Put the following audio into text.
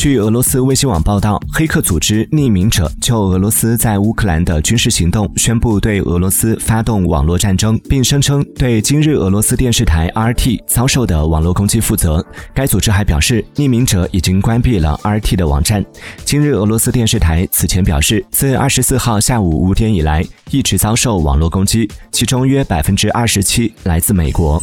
据俄罗斯卫星网报道黑客组织匿名者就俄罗斯在乌克兰的军事行动宣布对俄罗斯发动网络战争并声称对今日俄罗斯电视台 rt 遭受的网络攻击负责。该组织还表示匿名者已经关闭了 rt 的网站。今日俄罗斯电视台此前表示自二十四号下午五点以来一直遭受网络攻击其中约百分之二十七来自美国。